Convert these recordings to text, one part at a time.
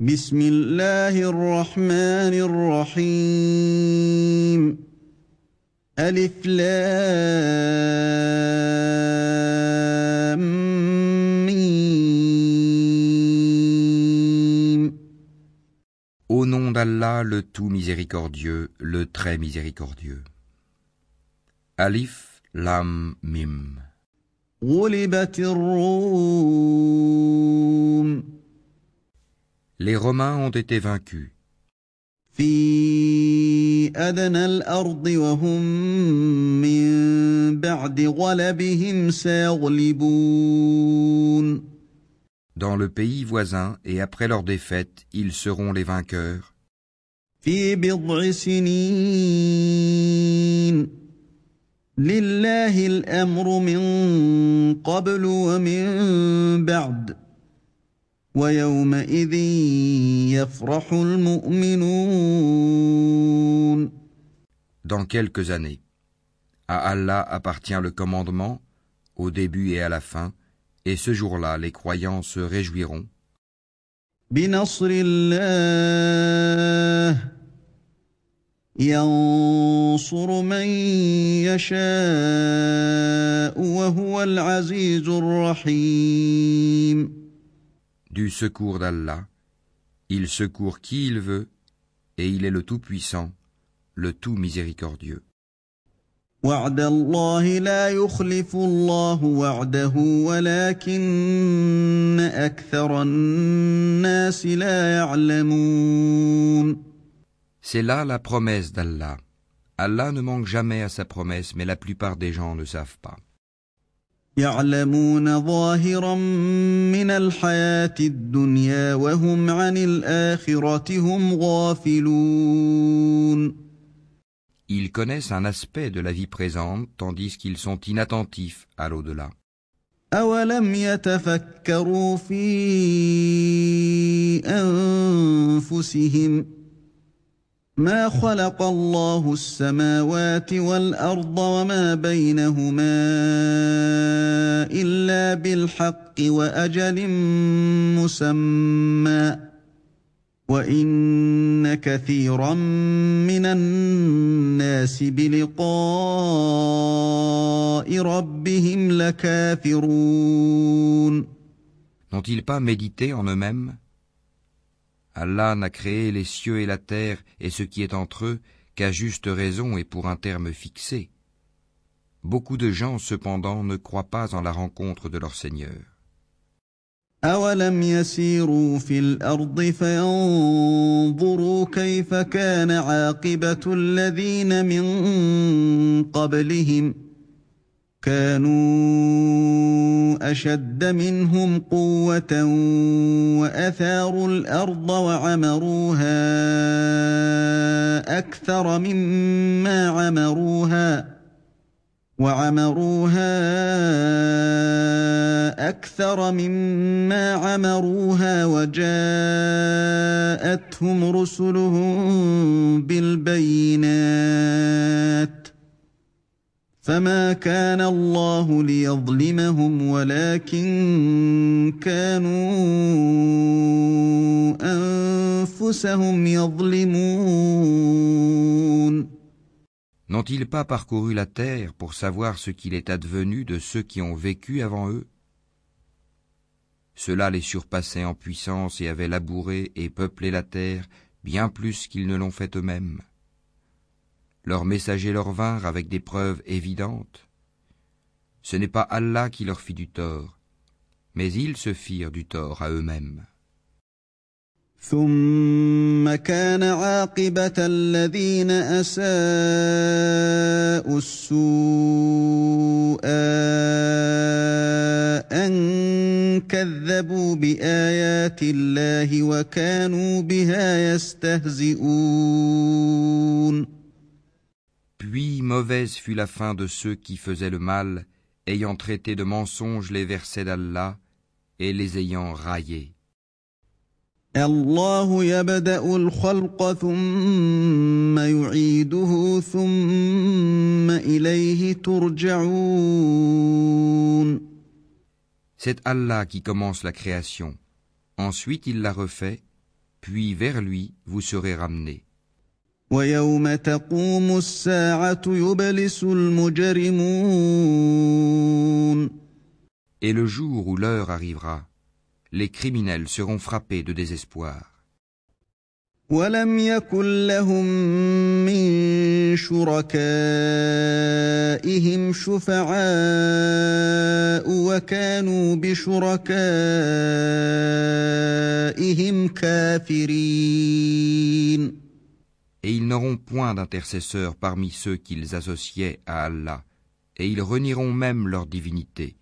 بسم الله الرحمن الرحيم ألف لام ميم Au nom d'Allah, le tout miséricordieux, le très miséricordieux. Alif, Lam, Mim. غلبت الروم Les Romains ont été vaincus. في أدنى الأرض وهم من بعد غلبهم سيغلبون Dans le pays voisin et après leur défaite, ils seront les vainqueurs. في بضع سنين لله الأمر من قبل ومن بعد ويومئذ يفرح المؤمنون Dans quelques années. À Allah appartient le commandement, au début et à la fin, et ce jour-là, les croyants se réjouiront Du secours d'Allah, il secourt qui il veut, et il est le Tout-Puissant, le Tout Miséricordieux. وعد الله لا يخلف الله وعده ولكن اكثر الناس لا يعلمون C'est là la promesse d'Allah. Allah ne manque jamais à sa promesse, mais la plupart des gens ne savent pas. يعلمون ظاهرا من الحياة الدنيا وهم عن الاخره هم غافلون Ils connaissent un aspect de la vie présente, tandis qu'ils sont inattentifs à l'au-delà. أولم يتفكروا في أنفسهم ما خلق الله السماوات والأرض وما بينهما إلا بالحق وأجل مسمى وإن كثيرا من الناس بلقاء ربهم لكافرون N'ont-ils pas médité en eux-mêmes? Allah n'a créé les cieux et la terre et ce qui est entre eux qu'à juste raison et pour un terme fixé. Beaucoup de gens cependant ne croient pas en la rencontre de leur Seigneur. أولم يسيروا في الأرض فينظروا كيف كان عاقبة الذين من قبلهم كانوا أشد منهم قوة وأثاروا الأرض وعمروها أكثر مما عمروها وعمروها أكثر مما عمروها وجاءتهم رسلهم بالبينات فما كان الله ليظلمهم ولكن كانوا أنفسهم يظلمون N'ont-ils pas parcouru la terre pour savoir ce qu'il est advenu de ceux qui ont vécu avant eux Ceux-là les surpassaient en puissance et avaient labouré et peuplé la terre bien plus qu'ils ne l'ont fait eux-mêmes. Leurs messagers leur vinrent avec des preuves évidentes. Ce n'est pas Allah qui leur fit du tort, mais ils se firent du tort à eux-mêmes. ثم كان عاقبة الذين أساءوا السوء أن كذبوا بآيات الله وكانوا بها يستهزئون Puis mauvaise fut la fin de ceux qui faisaient le mal, ayant traité de mensonges les versets d'Allah et les ayant raillés. الله يبدا الخلق ثم يعيده ثم اليه ترجعون C'est Allah qui commence la création. Ensuite il la refait, puis vers lui vous serez ramenés. ويوم تقوم الساعة يبلس المجرمون Et le jour où l'heure arrivera, les criminels seront frappés de désespoir. ولم يكن لهم من شركائهم شفعاء وكانوا بشركائهم كافرين et ils n'auront point d'intercesseur parmi ceux qu'ils associaient à Allah, et ils renieront même leur divinité.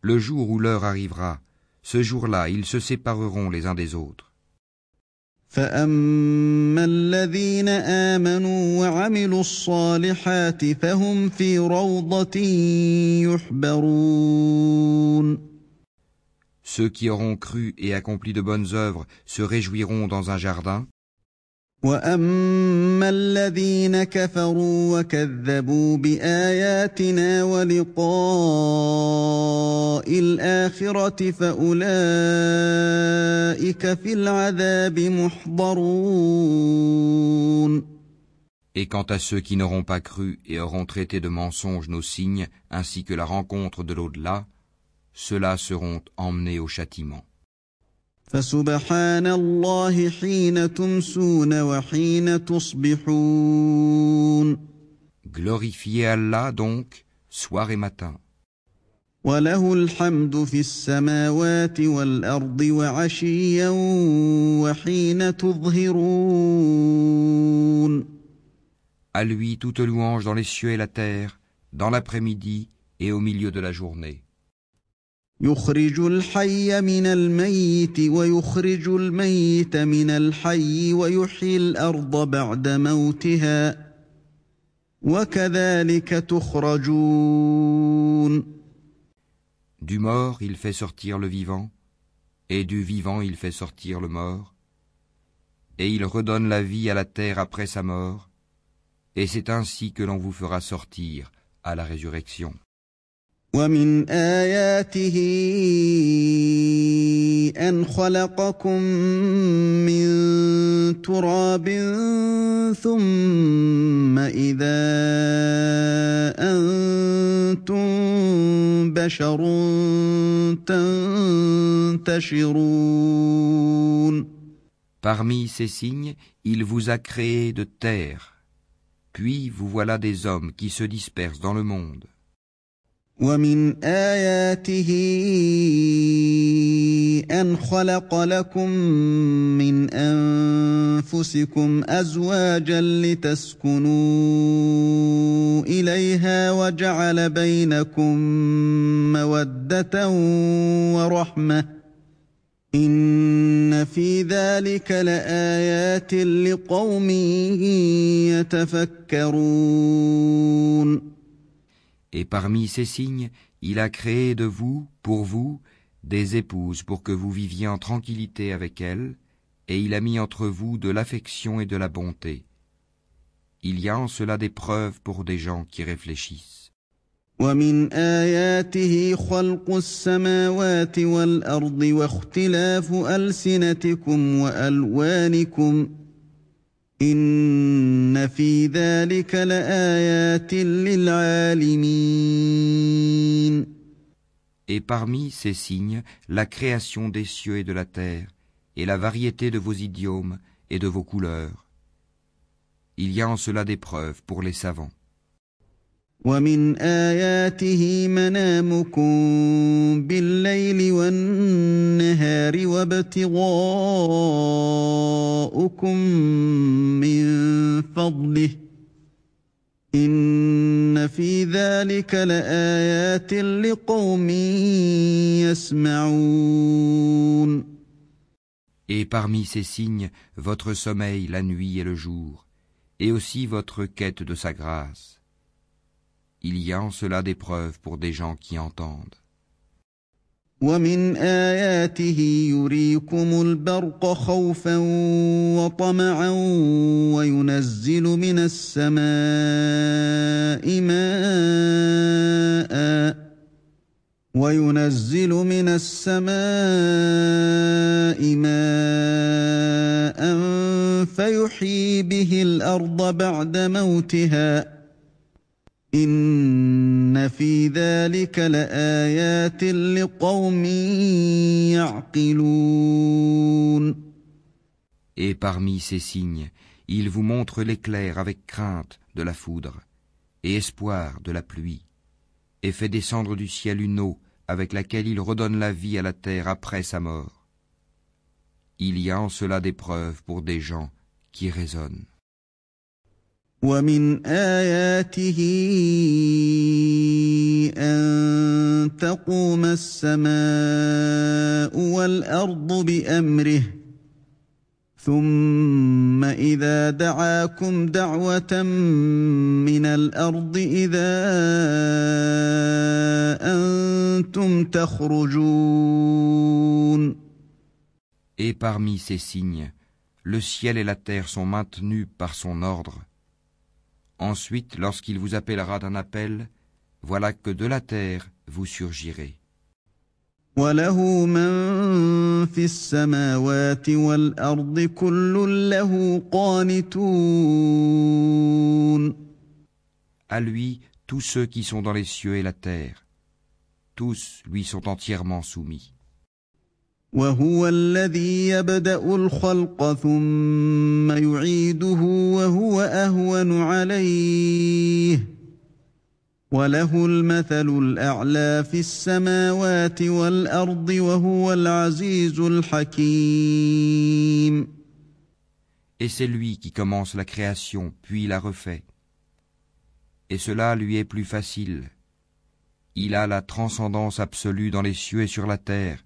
Le jour où l'heure arrivera, ce jour-là ils se sépareront les uns des autres. فأما الذين آمنوا وعملوا الصالحات فهم في روضة يحبرون Ceux qui auront cru et accompli de bonnes œuvres se réjouiront dans un jardin, واما الذين كفروا وكذبوا باياتنا ولقاء الاخره فاولئك في العذاب محضرون et quant à ceux qui n'auront pas cru et auront traité de mensonges nos signes ainsi que la rencontre de l'au-delà, ceux-là seront emmenés au châtiment. فسبحان الله حين تمسون وحين تصبحون Glorifiez Allah donc, soir et matin. وله الحمد في السماوات والارض وعشيا وحين تظهرون À lui toute louange dans les cieux et la terre, dans l'après-midi et au milieu de la journée. يخرج الحي من الميت ويخرج الميت من الحي ويحيي الارض بعد موتها وكذلك تخرجون Du mort il fait sortir le vivant, et du vivant il fait sortir le mort, et il redonne la vie à la terre après sa mort, et c'est ainsi que l'on vous fera sortir à la résurrection. ومن اياته ان خلقكم من تراب ثم اذا انتم بشر تنتشرون Parmi ces signes, il vous a créé de terre, puis vous voilà des hommes qui se dispersent dans le monde. ومن اياته ان خلق لكم من انفسكم ازواجا لتسكنوا اليها وجعل بينكم موده ورحمه ان في ذلك لايات لقوم يتفكرون Et parmi ces signes, il a créé de vous, pour vous, des épouses pour que vous viviez en tranquillité avec elles, et il a mis entre vous de l'affection et de la bonté. Il y a en cela des preuves pour des gens qui réfléchissent. ومن آياته خلق السماوات والأرض واختلاف ألسنتكم وألوانكم إن في ذلك لآيات للعالمين Et parmi ces signes, la création des cieux et de la terre, et la variété de vos idiomes et de vos couleurs. Il y a en cela des preuves pour les savants. ومن آياته منامكم بالليل والنهار وابتغاؤكم من فضله إن في ذلك لآيات لقوم يسمعون Et parmi ces signes, votre sommeil la nuit et le jour, et aussi votre quête de sa grâce. Il y a en cela des preuves pour des gens qui entendent. ومن آياته يريكم البرق خوفا وطمعا وينزل من السماء ماء وينزل من السماء ماء فيحيي به الأرض بعد موتها ۖ ان في ذلك لايات لقوم يعقلون Et parmi ces signes, il vous montre l'éclair avec crainte de la foudre et espoir de la pluie, et fait descendre du ciel une eau avec laquelle il redonne la vie à la terre après sa mort. Il y a en cela des preuves pour des gens qui raisonnent. Et parmi ces signes, le ciel et la terre sont maintenus par son ordre. Ensuite, lorsqu'il vous appellera d'un appel, voilà que de la terre vous surgirez. À lui, tous ceux qui sont dans les cieux et la terre, tous lui sont entièrement soumis. Et c'est lui qui commence la création, puis la refait. Et cela lui est plus facile. Il a la transcendance absolue dans les cieux et sur la terre.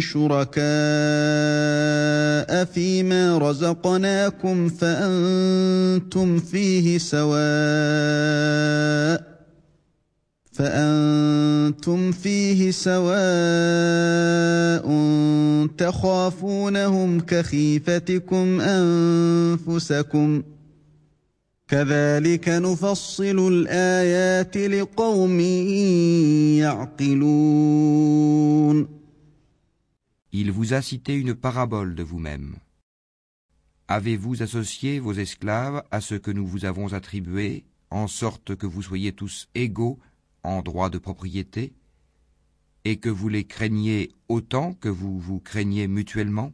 شركاء فيما رزقناكم فأنتم فيه سواء فأنتم فيه سواء تخافونهم كخيفتكم أنفسكم كذلك نفصل الآيات لقوم يعقلون Il vous a cité une parabole de vous-même. Avez-vous associé vos esclaves à ce que nous vous avons attribué, en sorte que vous soyez tous égaux en droit de propriété, et que vous les craignez autant que vous vous craignez mutuellement?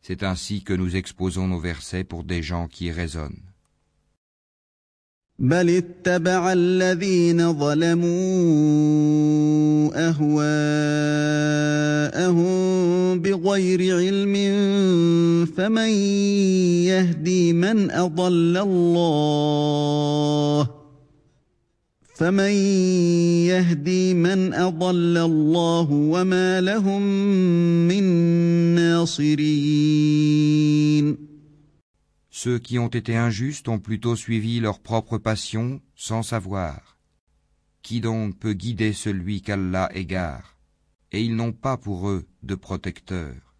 C'est ainsi que nous exposons nos versets pour des gens qui raisonnent. Ceux qui ont été injustes ont plutôt suivi leur propre passion sans savoir. Qui donc peut guider celui qu'Allah égare? Et ils n'ont pas pour eux de protecteur.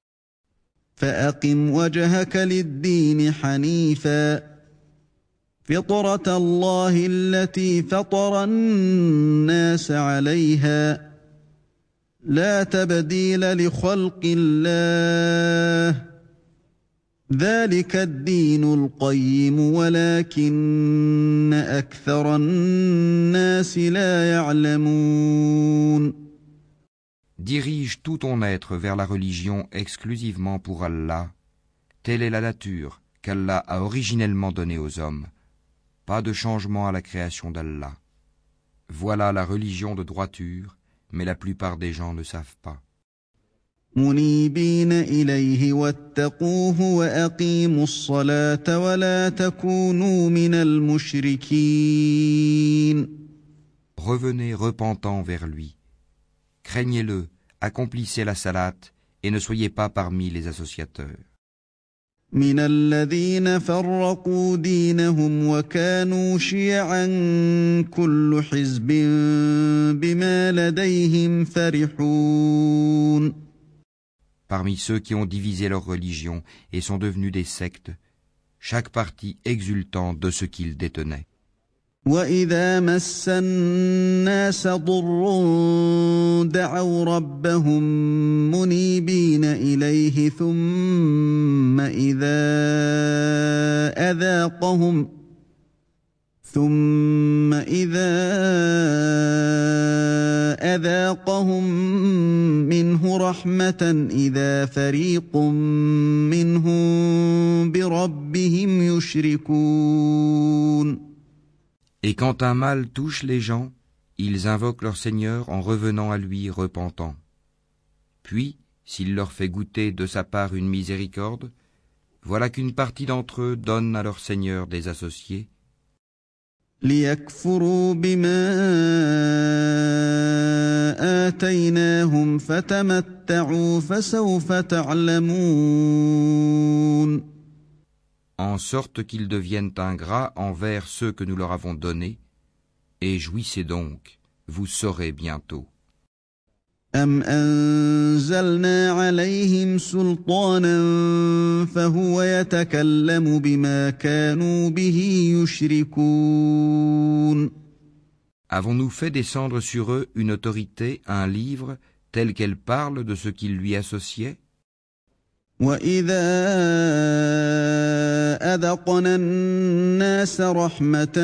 فطرة الله التي فطر الناس عليها. لا تبديل لخلق الله. ذلك الدين القيم ولكن أكثر الناس لا يعلمون. Dirige tout ton être vers la religion exclusivement pour Allah. Telle est la nature qu'Allah a originellement donnée aux hommes. pas de changement à la création d'Allah. Voilà la religion de droiture, mais la plupart des gens ne savent pas. Revenez repentant vers lui. Craignez-le, accomplissez la salate et ne soyez pas parmi les associateurs. من الذين فرقوا دينهم وكانوا شيعا كل حزب بما لديهم فرحون Parmi ceux qui ont divisé leur religion et sont devenus des sectes, chaque parti exultant de ce qu'ils détenaient. واذا مس الناس ضر دعوا ربهم منيبين اليه ثم اذا اذاقهم ثم اذا اذاقهم منه رحمه اذا فريق منهم بربهم يشركون Et quand un mal touche les gens, ils invoquent leur Seigneur en revenant à lui repentant. Puis, s'il leur fait goûter de sa part une miséricorde, voilà qu'une partie d'entre eux donne à leur Seigneur des associés. En sorte qu'ils deviennent ingrats envers ceux que nous leur avons donnés, et jouissez donc, vous saurez bientôt. Avons-nous fait descendre sur eux une autorité, un livre, tel qu'elle parle de ce qu'ils lui associaient? واذا اذقنا الناس رحمه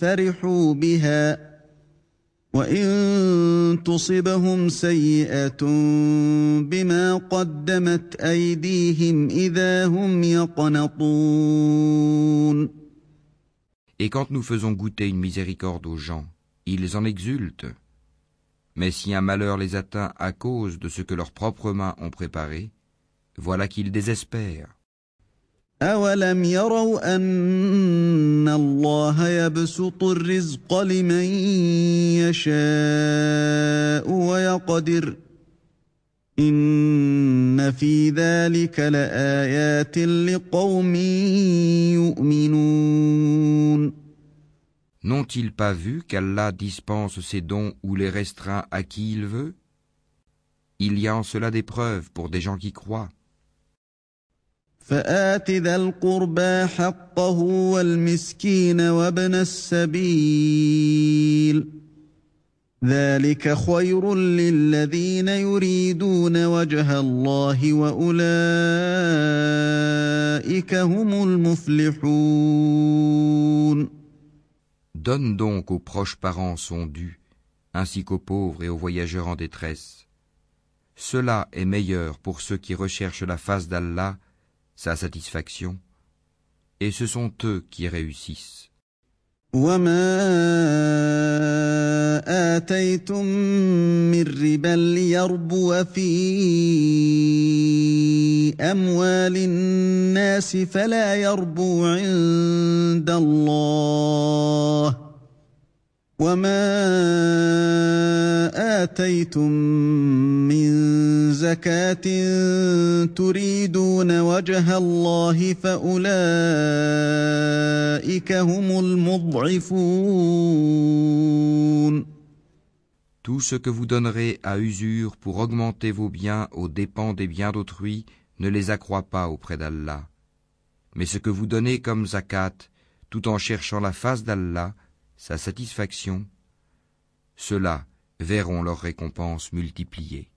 فرحوا بها وان تصبهم سيئه بما قدمت ايديهم اذا هم يقنطون Et quand nous faisons goûter une miséricorde aux gens, ils en exultent. Mais si un malheur les atteint à cause de ce que leurs propres mains ont préparé, voilà qu'ils désespèrent. أولم يروا أن الله يبسط الرزق لمن يشاء ويقدر إن في ذلك لآيات لقوم يؤمنون N'ont-ils pas vu qu'Allah dispense ses dons ou les restreint à qui il veut Il y a en cela des preuves pour des gens qui croient. فآت ذا القربى حقه والمسكين وابن السبيل ذلك خير للذين يريدون وجه الله واولئك هم المفلحون Donne donc aux proches parents son dû, ainsi qu'aux pauvres et aux voyageurs en détresse. Cela est meilleur pour ceux qui recherchent la face d'Allah sa satisfaction, et ce sont eux qui réussissent. وما آتيتم من ربا ليربو في أموال الناس فلا يربو عند الله وما آتيتم من زكاة تريدون وجه الله فأولئك هم المضعفون Tout ce que vous donnerez à usure pour augmenter vos biens aux dépens des biens d'autrui ne les accroît pas auprès d'Allah. Mais ce que vous donnez comme zakat, tout en cherchant la face d'Allah, sa satisfaction, ceux-là verront leur récompense multipliée.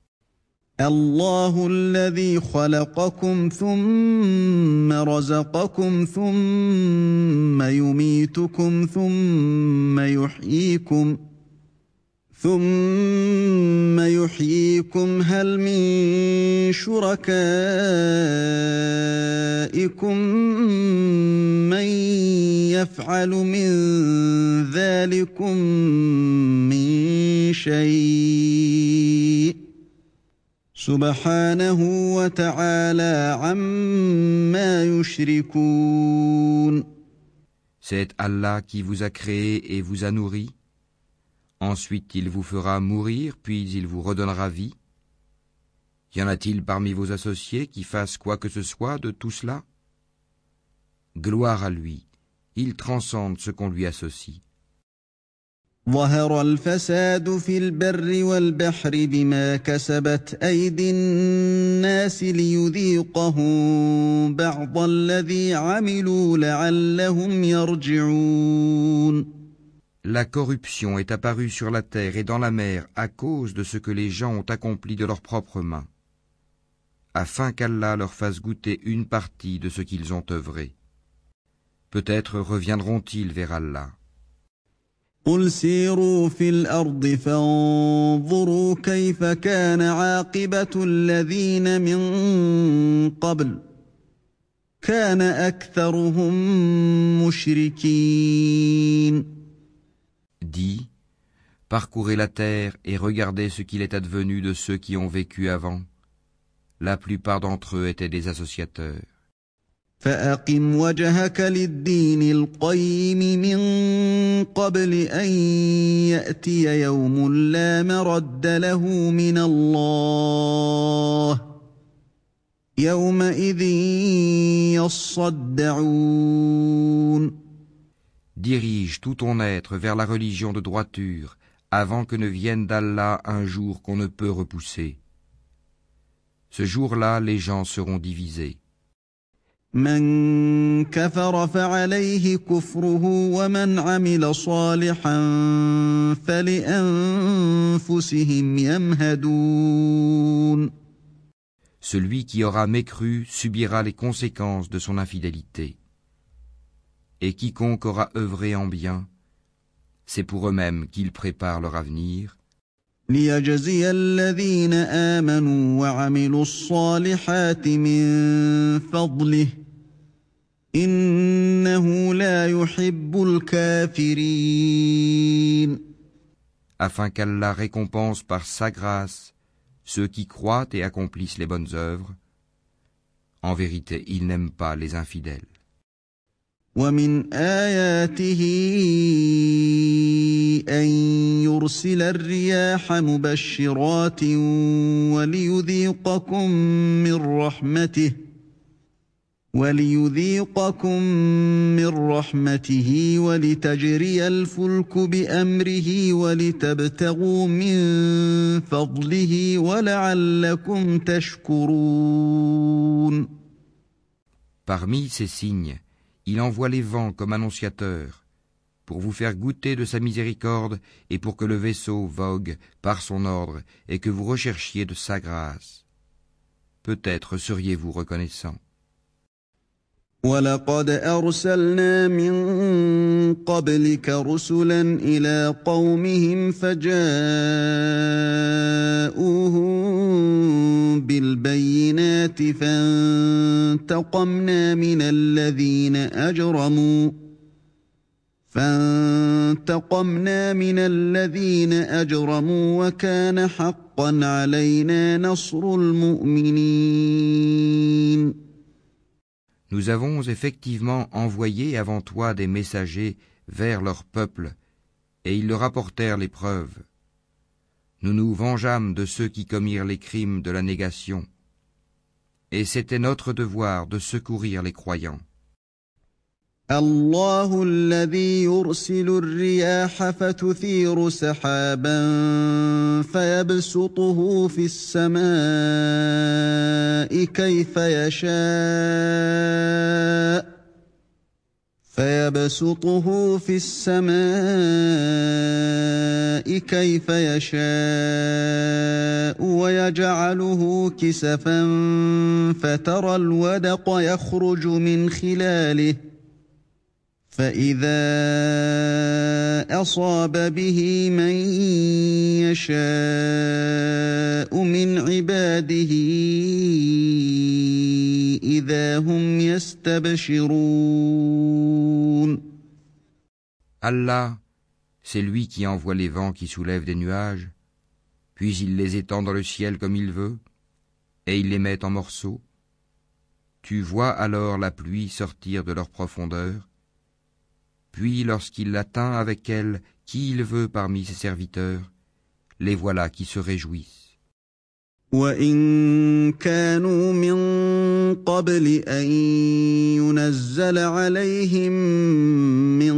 الله الذي خلقكم ثم رزقكم ثم يميتكم ثم يحييكم ثم يحييكم هل من شركائكم من يفعل من ذلكم من شيء سبحانه وتعالى عما يشركون. C'est Allah qui vous a créé et vous a nourri. Ensuite il vous fera mourir, puis il vous redonnera vie. Y en a-t-il parmi vos associés qui fassent quoi que ce soit de tout cela Gloire à lui, il transcende ce qu'on lui associe. ظهر الفساد في البر والبحر بما كسبت ايدي الناس ليذيقهم بعض الذي عملوا لعلهم يرجعون La corruption est apparue sur la terre et dans la mer à cause de ce que les gens ont accompli de leurs propres mains, afin qu'Allah leur fasse goûter une partie de ce qu'ils ont œuvré. Peut-être reviendront-ils vers Allah قل سيروا في الارض فانظروا كيف كان عاقبه الذين من قبل كان اكثرهم مشركين Dis, parcourez la terre et regardez ce qu'il est advenu de ceux qui ont vécu avant. La plupart d'entre eux étaient des associateurs. فأقم وجهك للدين القيم من قبل أن يأتي يوم لا مرد له من الله يومئذ يصدعون Dirige tout ton être vers la religion de droiture avant que ne vienne d'Allah un jour qu'on ne peut repousser. Ce jour-là, les gens seront divisés. من كفر فعليه كفره ومن عمل صالحا فلانفسهم يمهدون Celui qui aura mécru subira les conséquences de son infidélité. Et quiconque aura œuvré en bien, c'est pour eux-mêmes qu'ils préparent leur avenir, ليجزي الذين امنوا وعملوا الصالحات من فضله انه لا يحب الكافرين afin qu'Allah récompense par sa grâce ceux qui croient et accomplissent les bonnes œuvres. En vérité, il n'aime pas les infidèles. ومن آياته أن يرسل الرياح مبشرات وليذيقكم من رحمته وليذيقكم من رحمته ولتجري الفلك بأمره ولتبتغوا من فضله ولعلكم تشكرون. Parmi ces signes, il envoie les vents comme annonciateurs, pour vous faire goûter de sa miséricorde et pour que le vaisseau vogue par son ordre et que vous recherchiez de sa grâce. Peut-être seriez-vous reconnaissant. ولقد أرسلنا من قبلك رسلا إلى قومهم فجاءوهم بالبينات فانتقمنا من الذين أجرموا فانتقمنا من الذين أجرموا وكان حقا علينا نصر المؤمنين Nous avons effectivement envoyé avant toi des messagers vers leur peuple, et ils leur apportèrent les preuves. Nous nous vengeâmes de ceux qui commirent les crimes de la négation, et c'était notre devoir de secourir les croyants. الله الذي يرسل الرياح فتثير سحابا فيبسطه في السماء كيف يشاء فيبسطه في السماء كيف يشاء ويجعله كسفا فترى الودق يخرج من خلاله فإذا أصاب به من يشاء من عباده إذا هم يستبشرون Allah, c'est lui qui envoie les vents qui soulèvent des nuages, puis il les étend dans le ciel comme il veut, et il les met en morceaux. Tu vois alors la pluie sortir de leur profondeur, puis lorsqu'il l'atteint avec elle qui il veut parmi ses serviteurs, les voilà qui se réjouissent. وإن كانوا من قبل أن ينزل عليهم من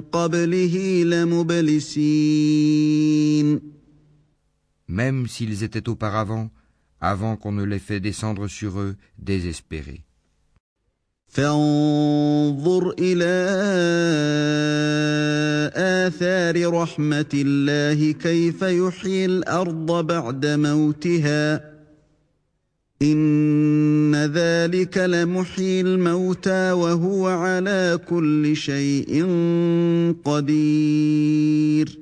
قبله لمبلسين Même s'ils étaient auparavant, avant qu'on ne les fait descendre sur eux, désespérés. فانظر إلى آثار رحمة الله كيف يحيي الأرض بعد موتها إن ذلك لمحيي الموتى وهو على كل شيء قدير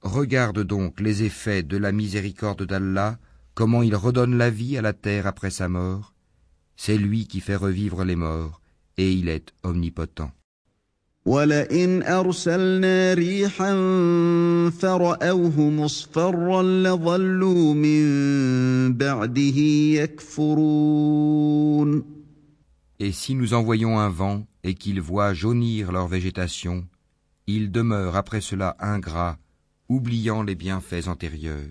Regarde donc les effets de la miséricorde d'Allah, comment il redonne la vie à la terre après sa mort. C'est lui qui fait revivre les morts, et il est omnipotent. ولئن أرسلنا ريحا فرأوه مصفرا لظلوا من بعده يكفرون Et si nous envoyons un vent et qu'ils voient jaunir leur végétation, ils demeurent après cela ingrats, oubliant les bienfaits antérieurs.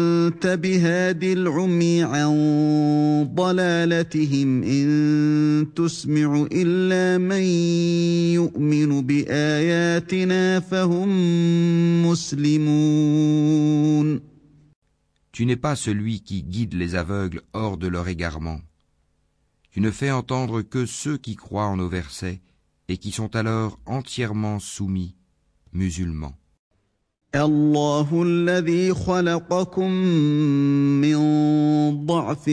بهاد العمي عن ضلالتهم إن تسمع إلا من يؤمن بآياتنا فهم مسلمون Tu n'es pas celui qui guide les aveugles hors de leur égarement. Tu ne fais entendre que ceux qui croient en nos versets et qui sont alors entièrement soumis, musulmans. الله الذي خلقكم من ضعف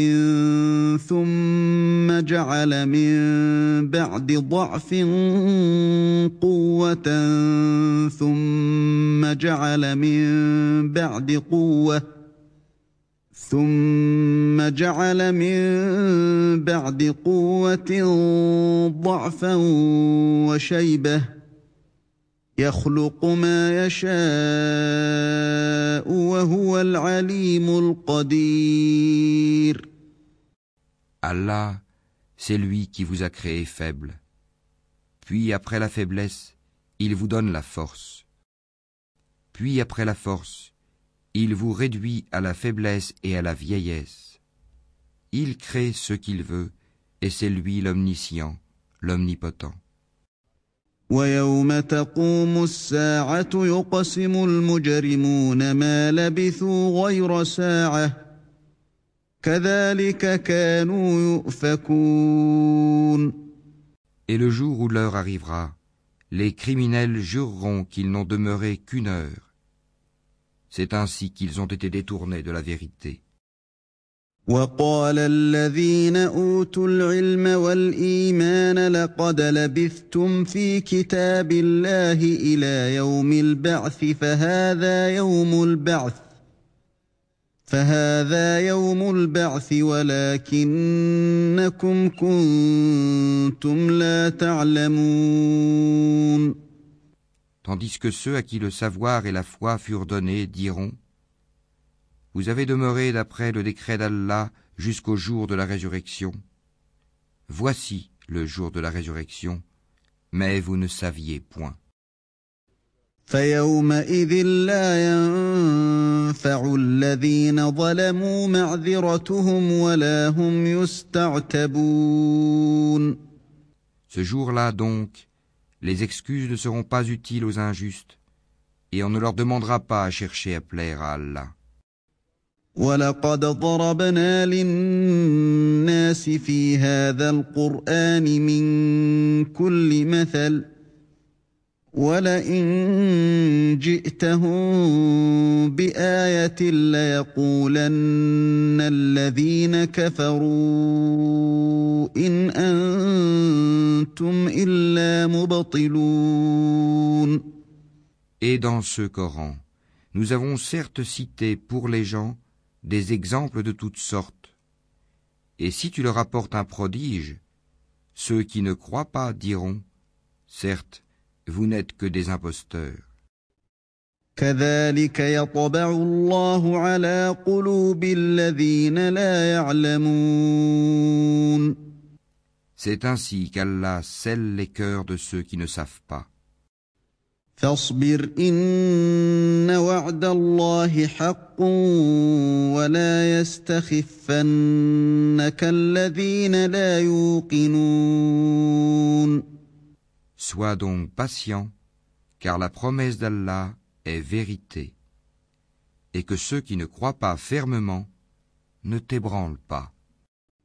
ثم جعل من بعد ضعف قوة ثم جعل من بعد قوة ثم جعل من بعد قوة ضعفا وشيبة يخلق ما يشاء وهو العليم القدير Allah, c'est lui qui vous a créé faible. Puis après la faiblesse, il vous donne la force. Puis après la force, il vous réduit à la faiblesse et à la vieillesse. Il crée ce qu'il veut, et c'est lui l'omniscient, l'omnipotent. ويوم تقوم الساعة يقسم المجرمون ما لبثوا غير ساعة كذلك كانوا يؤفكون Et le jour où l'heure arrivera, les criminels jureront qu'ils n'ont demeuré qu'une heure. C'est ainsi qu'ils ont été détournés de la vérité. وقال الذين أوتوا العلم والإيمان لقد لبثتم في كتاب الله إلى يوم البعث فهذا يوم البعث فهذا يوم البعث ولكنكم كنتم لا تعلمون. Tandis que ceux à qui le savoir et la foi furent donnés diront Vous avez demeuré d'après le décret d'Allah jusqu'au jour de la résurrection. Voici le jour de la résurrection, mais vous ne saviez point. فيومئذ لا ينفع الذين ظلموا معذرتهم ولا هم يستعتبون Ce jour-là donc, les excuses ne seront pas utiles aux injustes, et on ne leur demandera pas à chercher à plaire à Allah. ولقد ضربنا للناس في هذا القرآن من كل مثل ولئن جئتهم بآية ليقولن الذين كفروا إن أنتم إلا مبطلون Et dans ce Coran, nous avons certes cité pour les gens des exemples de toutes sortes. Et si tu leur apportes un prodige, ceux qui ne croient pas diront, certes, vous n'êtes que des imposteurs. C'est ainsi qu'Allah scelle les cœurs de ceux qui ne savent pas. فاصبر إن وعد الله حق ولا يستخفنك الذين لا يوقنون Sois donc patient, car la promesse d'Allah est vérité, et que ceux qui ne croient pas fermement ne t'ébranlent pas.